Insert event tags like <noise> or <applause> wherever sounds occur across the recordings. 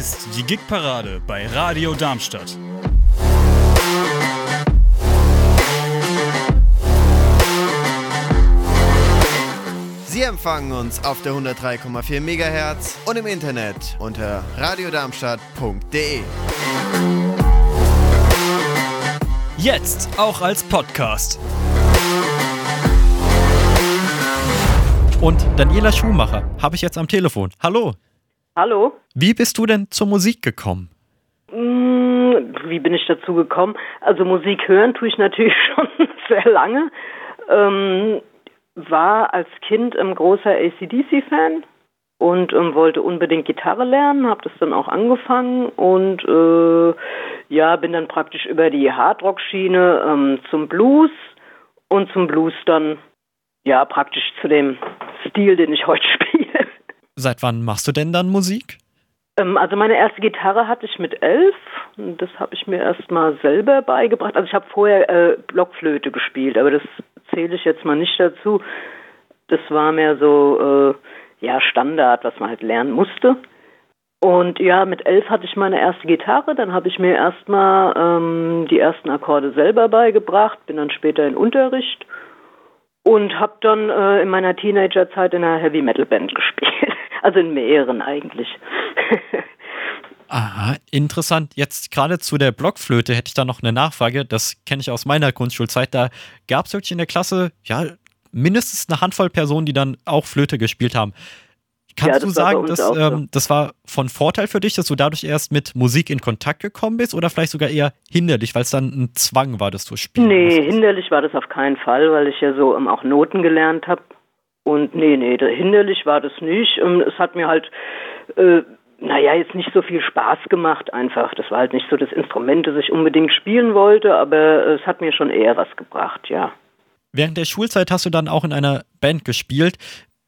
ist die Gigparade bei Radio Darmstadt. Sie empfangen uns auf der 103,4 MHz und im Internet unter radiodarmstadt.de. Jetzt auch als Podcast. Und Daniela Schumacher habe ich jetzt am Telefon. Hallo. Hallo. Wie bist du denn zur Musik gekommen? Hm, wie bin ich dazu gekommen? Also Musik hören tue ich natürlich <laughs> schon sehr lange. Ähm, war als Kind ein großer ACDC-Fan und ähm, wollte unbedingt Gitarre lernen, habe das dann auch angefangen und äh, ja, bin dann praktisch über die Hardrock-Schiene ähm, zum Blues und zum Blues dann ja praktisch zu dem Stil, den ich heute <laughs> spiele. Seit wann machst du denn dann Musik? Ähm, also meine erste Gitarre hatte ich mit elf. Das habe ich mir erst mal selber beigebracht. Also ich habe vorher äh, Blockflöte gespielt, aber das zähle ich jetzt mal nicht dazu. Das war mehr so äh, ja Standard, was man halt lernen musste. Und ja, mit elf hatte ich meine erste Gitarre. Dann habe ich mir erstmal ähm, die ersten Akkorde selber beigebracht, bin dann später in Unterricht und habe dann äh, in meiner Teenagerzeit in einer Heavy Metal Band <laughs> gespielt. Also in mehreren eigentlich. <laughs> Aha, interessant. Jetzt gerade zu der Blockflöte hätte ich da noch eine Nachfrage. Das kenne ich aus meiner Grundschulzeit. Da gab es wirklich in der Klasse, ja, mindestens eine Handvoll Personen, die dann auch Flöte gespielt haben. Kannst ja, du sagen, dass ähm, so. das war von Vorteil für dich, dass du dadurch erst mit Musik in Kontakt gekommen bist oder vielleicht sogar eher hinderlich, weil es dann ein Zwang war, dass du spielst? Nee, musstest? hinderlich war das auf keinen Fall, weil ich ja so ähm, auch Noten gelernt habe. Und nee, nee, hinderlich war das nicht. Ähm, es hat mir halt äh, naja, jetzt nicht so viel Spaß gemacht einfach. Das war halt nicht so das Instrument, das ich unbedingt spielen wollte, aber es hat mir schon eher was gebracht, ja. Während der Schulzeit hast du dann auch in einer Band gespielt.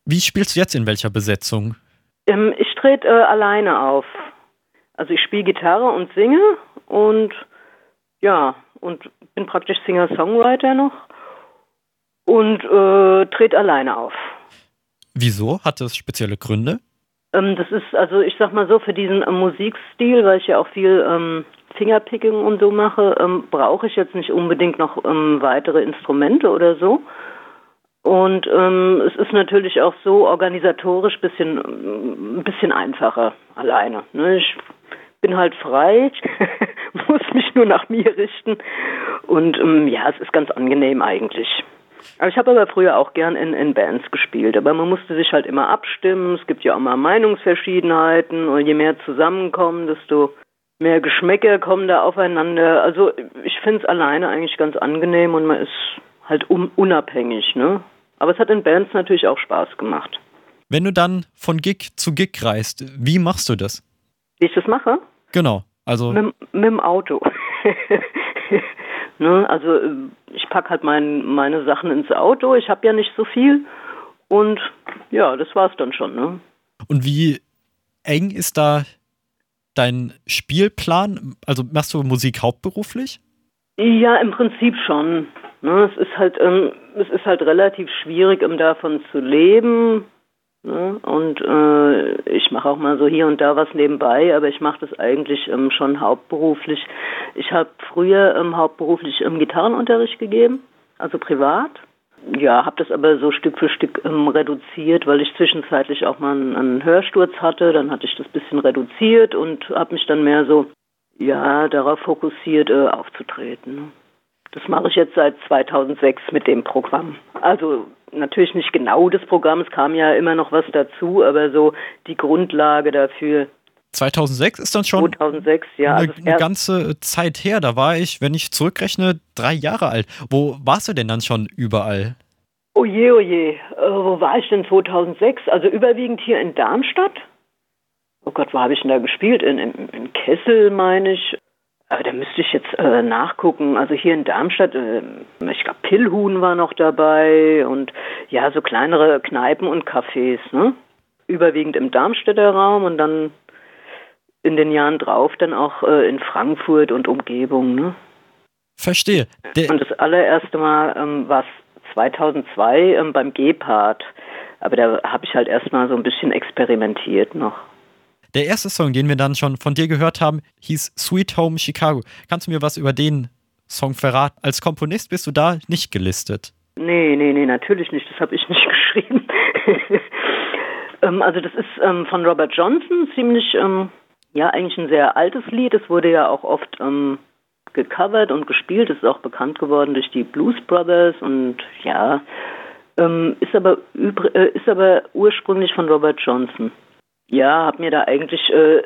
Wie spielst du jetzt in welcher Besetzung? Ähm, ich trete äh, alleine auf. Also ich spiele Gitarre und singe und ja, und bin praktisch Singer-Songwriter noch und äh, trete alleine auf. Wieso? Hat das spezielle Gründe? Ähm, das ist, also ich sag mal so, für diesen ähm, Musikstil, weil ich ja auch viel ähm, Fingerpicking und so mache, ähm, brauche ich jetzt nicht unbedingt noch ähm, weitere Instrumente oder so. Und ähm, es ist natürlich auch so organisatorisch bisschen, ein bisschen einfacher alleine. Ne? Ich bin halt frei, <laughs> muss mich nur nach mir richten. Und ja, es ist ganz angenehm eigentlich. Aber ich habe aber früher auch gern in, in Bands gespielt, aber man musste sich halt immer abstimmen. Es gibt ja auch mal Meinungsverschiedenheiten und je mehr zusammenkommen, desto mehr Geschmäcker kommen da aufeinander. Also ich finde es alleine eigentlich ganz angenehm und man ist halt un unabhängig, ne? Aber es hat in Bands natürlich auch Spaß gemacht. Wenn du dann von Gig zu Gig reist, wie machst du das? Wie ich das mache? Genau, also. Mit, mit dem Auto. <laughs> Ne? Also äh, ich packe halt mein, meine Sachen ins Auto, ich habe ja nicht so viel und ja, das war's dann schon. Ne? Und wie eng ist da dein Spielplan? Also machst du Musik hauptberuflich? Ja, im Prinzip schon. Ne? Es ist halt, ähm, es ist halt relativ schwierig, um davon zu leben. Ne? Und äh, ich mache auch mal so hier und da was nebenbei, aber ich mache das eigentlich ähm, schon hauptberuflich. Ich habe früher ähm, hauptberuflich ähm, Gitarrenunterricht gegeben, also privat. Ja, habe das aber so Stück für Stück ähm, reduziert, weil ich zwischenzeitlich auch mal einen, einen Hörsturz hatte. Dann hatte ich das bisschen reduziert und habe mich dann mehr so ja darauf fokussiert, äh, aufzutreten. Das mache ich jetzt seit 2006 mit dem Programm. Also natürlich nicht genau das Programm, es kam ja immer noch was dazu, aber so die Grundlage dafür. 2006 ist dann schon 2006, ja, eine, also eine ganze Zeit her. Da war ich, wenn ich zurückrechne, drei Jahre alt. Wo warst du denn dann schon überall? Oh je, oh je. Äh, wo war ich denn 2006? Also überwiegend hier in Darmstadt. Oh Gott, wo habe ich denn da gespielt? In, in, in Kessel, meine ich. Aber da müsste ich jetzt äh, nachgucken. Also hier in Darmstadt, äh, ich glaube, Pillhuhn war noch dabei und ja, so kleinere Kneipen und Cafés, ne? Überwiegend im Darmstädter Raum und dann in den Jahren drauf dann auch äh, in Frankfurt und Umgebung, ne? Verstehe. Der und das allererste Mal ähm, war es 2002 ähm, beim Gepard. Aber da habe ich halt erstmal so ein bisschen experimentiert noch. Der erste Song, den wir dann schon von dir gehört haben, hieß Sweet Home Chicago. Kannst du mir was über den Song verraten? Als Komponist bist du da nicht gelistet. Nee, nee, nee, natürlich nicht. Das habe ich <laughs> nicht geschrieben. <laughs> ähm, also das ist ähm, von Robert Johnson, ziemlich, ähm, ja, eigentlich ein sehr altes Lied. Es wurde ja auch oft ähm, gecovert und gespielt. Es ist auch bekannt geworden durch die Blues Brothers und ja, ähm, ist aber äh, ist aber ursprünglich von Robert Johnson. Ja, habe mir da eigentlich äh,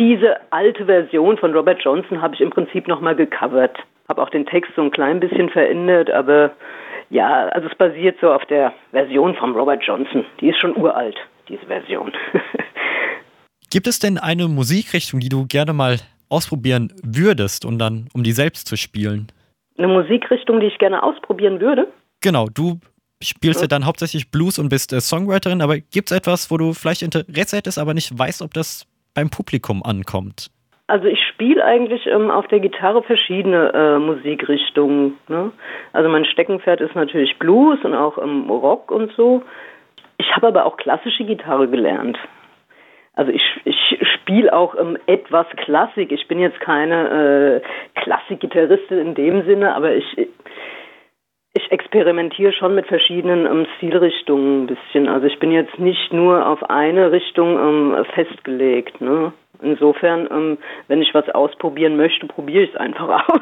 diese alte Version von Robert Johnson habe ich im Prinzip nochmal gecovert. Habe auch den Text so ein klein bisschen verändert, aber ja, also es basiert so auf der Version von Robert Johnson. Die ist schon uralt, diese Version. <laughs> Gibt es denn eine Musikrichtung, die du gerne mal ausprobieren würdest und dann, um die selbst zu spielen? Eine Musikrichtung, die ich gerne ausprobieren würde? Genau, du spielst ja, ja dann hauptsächlich Blues und bist äh, Songwriterin, aber gibt es etwas, wo du vielleicht Interesse hättest, aber nicht weißt, ob das beim Publikum ankommt? Also ich spiele eigentlich ähm, auf der Gitarre verschiedene äh, Musikrichtungen. Ne? Also mein Steckenpferd ist natürlich Blues und auch ähm, Rock und so. Ich habe aber auch klassische Gitarre gelernt. Also ich, ich spiele auch ähm, etwas Klassik. Ich bin jetzt keine äh, Klassikgitarristin in dem Sinne, aber ich, ich experimentiere schon mit verschiedenen ähm, Stilrichtungen ein bisschen. Also ich bin jetzt nicht nur auf eine Richtung ähm, festgelegt. Ne? Insofern, ähm, wenn ich was ausprobieren möchte, probiere ich es einfach <laughs> aus.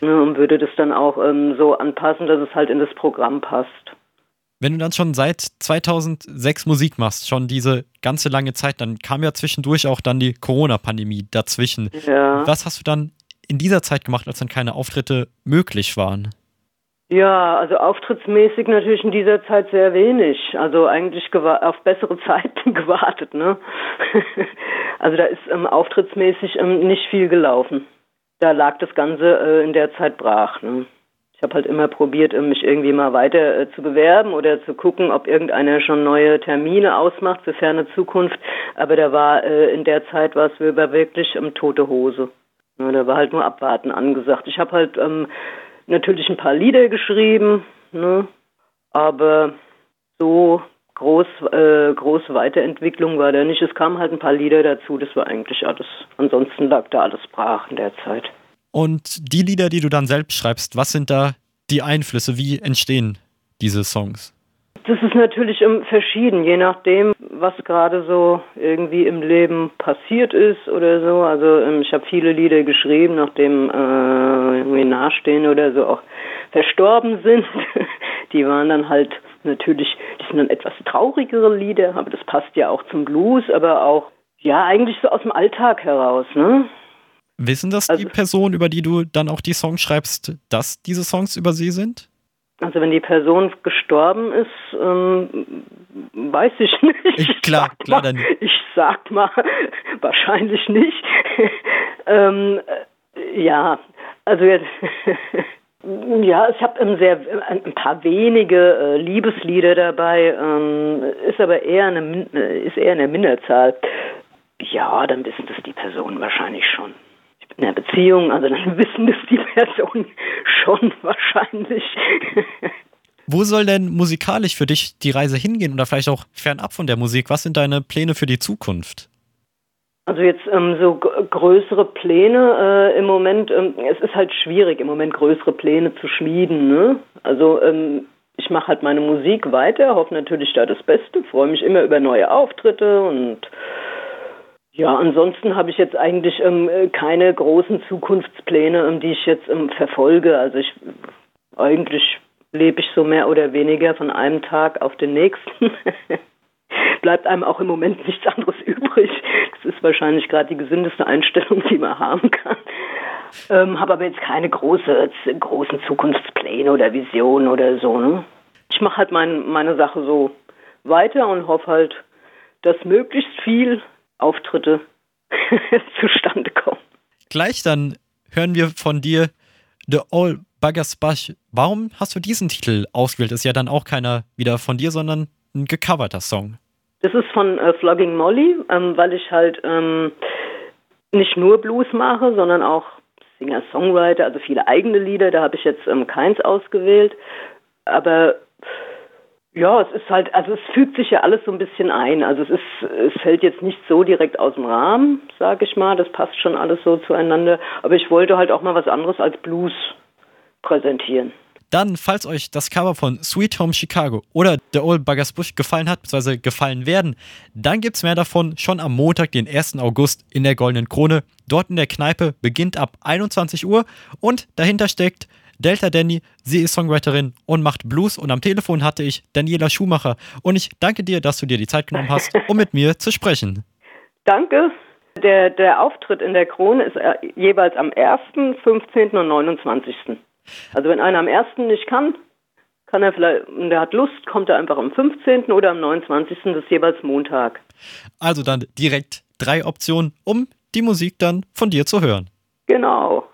ne? Und würde das dann auch ähm, so anpassen, dass es halt in das Programm passt. Wenn du dann schon seit 2006 Musik machst, schon diese ganze lange Zeit, dann kam ja zwischendurch auch dann die Corona-Pandemie dazwischen. Ja. Was hast du dann in dieser Zeit gemacht, als dann keine Auftritte möglich waren? Ja, also auftrittsmäßig natürlich in dieser Zeit sehr wenig. Also eigentlich auf bessere <laughs> Zeiten gewartet, ne? <laughs> also da ist ähm, auftrittsmäßig ähm, nicht viel gelaufen. Da lag das Ganze äh, in der Zeit brach, ne? habe halt immer probiert, mich irgendwie mal weiter äh, zu bewerben oder zu gucken, ob irgendeiner schon neue Termine ausmacht für ferne Zukunft. Aber da war äh, in der Zeit war es wirklich um, tote Hose. Ja, da war halt nur Abwarten angesagt. Ich habe halt ähm, natürlich ein paar Lieder geschrieben, ne? aber so groß, äh, große Weiterentwicklung war da nicht. Es kamen halt ein paar Lieder dazu, das war eigentlich alles. Ansonsten lag da alles brach in der Zeit. Und die Lieder, die du dann selbst schreibst, was sind da die Einflüsse? Wie entstehen diese Songs? Das ist natürlich verschieden, je nachdem, was gerade so irgendwie im Leben passiert ist oder so. Also ähm, ich habe viele Lieder geschrieben, nachdem äh, irgendwie Nahestehende oder so auch verstorben <laughs> sind. Die waren dann halt natürlich, die sind dann etwas traurigere Lieder, aber das passt ja auch zum Blues, aber auch ja eigentlich so aus dem Alltag heraus, ne? Wissen das also, die Personen, über die du dann auch die Songs schreibst, dass diese Songs über sie sind? Also wenn die Person gestorben ist, ähm, weiß ich nicht. Ich, klar, sag klar. Mal, dann. Ich sag mal, <laughs> wahrscheinlich nicht. <laughs> ähm, ja, also jetzt. <laughs> Ja, ich habe ähm, sehr ein paar wenige äh, Liebeslieder dabei, ähm, ist aber eher eine ist eher eine Minderzahl. Ja, dann wissen das die Personen wahrscheinlich schon in der Beziehung, also dann <laughs> wissen das die Personen schon wahrscheinlich. Wo soll denn musikalisch für dich die Reise hingehen oder vielleicht auch fernab von der Musik? Was sind deine Pläne für die Zukunft? Also jetzt ähm, so größere Pläne äh, im Moment, ähm, es ist halt schwierig im Moment größere Pläne zu schmieden. Ne? Also ähm, ich mache halt meine Musik weiter, hoffe natürlich da das Beste, freue mich immer über neue Auftritte und ja, ansonsten habe ich jetzt eigentlich ähm, keine großen Zukunftspläne, ähm, die ich jetzt ähm, verfolge. Also ich eigentlich lebe ich so mehr oder weniger von einem Tag auf den nächsten. <laughs> Bleibt einem auch im Moment nichts anderes <laughs> übrig. Das ist wahrscheinlich gerade die gesündeste Einstellung, die man haben kann. Ähm, habe aber jetzt keine große, großen Zukunftspläne oder Visionen oder so. Ne? Ich mache halt mein, meine Sache so weiter und hoffe halt, dass möglichst viel Auftritte <laughs> zustande kommen. Gleich dann hören wir von dir The All Buggers Bush. Warum hast du diesen Titel ausgewählt? Ist ja dann auch keiner wieder von dir, sondern ein gecoverter Song. Das ist von äh, Flogging Molly, ähm, weil ich halt ähm, nicht nur Blues mache, sondern auch Singer-Songwriter, also viele eigene Lieder. Da habe ich jetzt ähm, keins ausgewählt. Aber Ja, es ist halt, also es fügt sich ja alles so ein bisschen ein. Also es ist, es fällt jetzt nicht so direkt aus dem Rahmen, sage ich mal. Das passt schon alles so zueinander. Aber ich wollte halt auch mal was anderes als Blues präsentieren. Dann, falls euch das Cover von Sweet Home Chicago oder The Old Buggers Bush gefallen hat, bzw. gefallen werden, dann gibt es mehr davon schon am Montag, den 1. August in der Goldenen Krone. Dort in der Kneipe beginnt ab 21 Uhr und dahinter steckt Delta Danny, sie ist Songwriterin und macht Blues und am Telefon hatte ich Daniela Schumacher und ich danke dir, dass du dir die Zeit genommen hast, um mit mir zu sprechen. <laughs> Danke. Der, der Auftritt in der Krone ist äh, jeweils am 1., 15. und 29. Also wenn einer am 1. nicht kann, kann er vielleicht, und der hat Lust, kommt er einfach am 15. oder am 29. Das ist jeweils Montag. Also dann direkt drei Optionen, um die Musik dann von dir zu hören. Genau.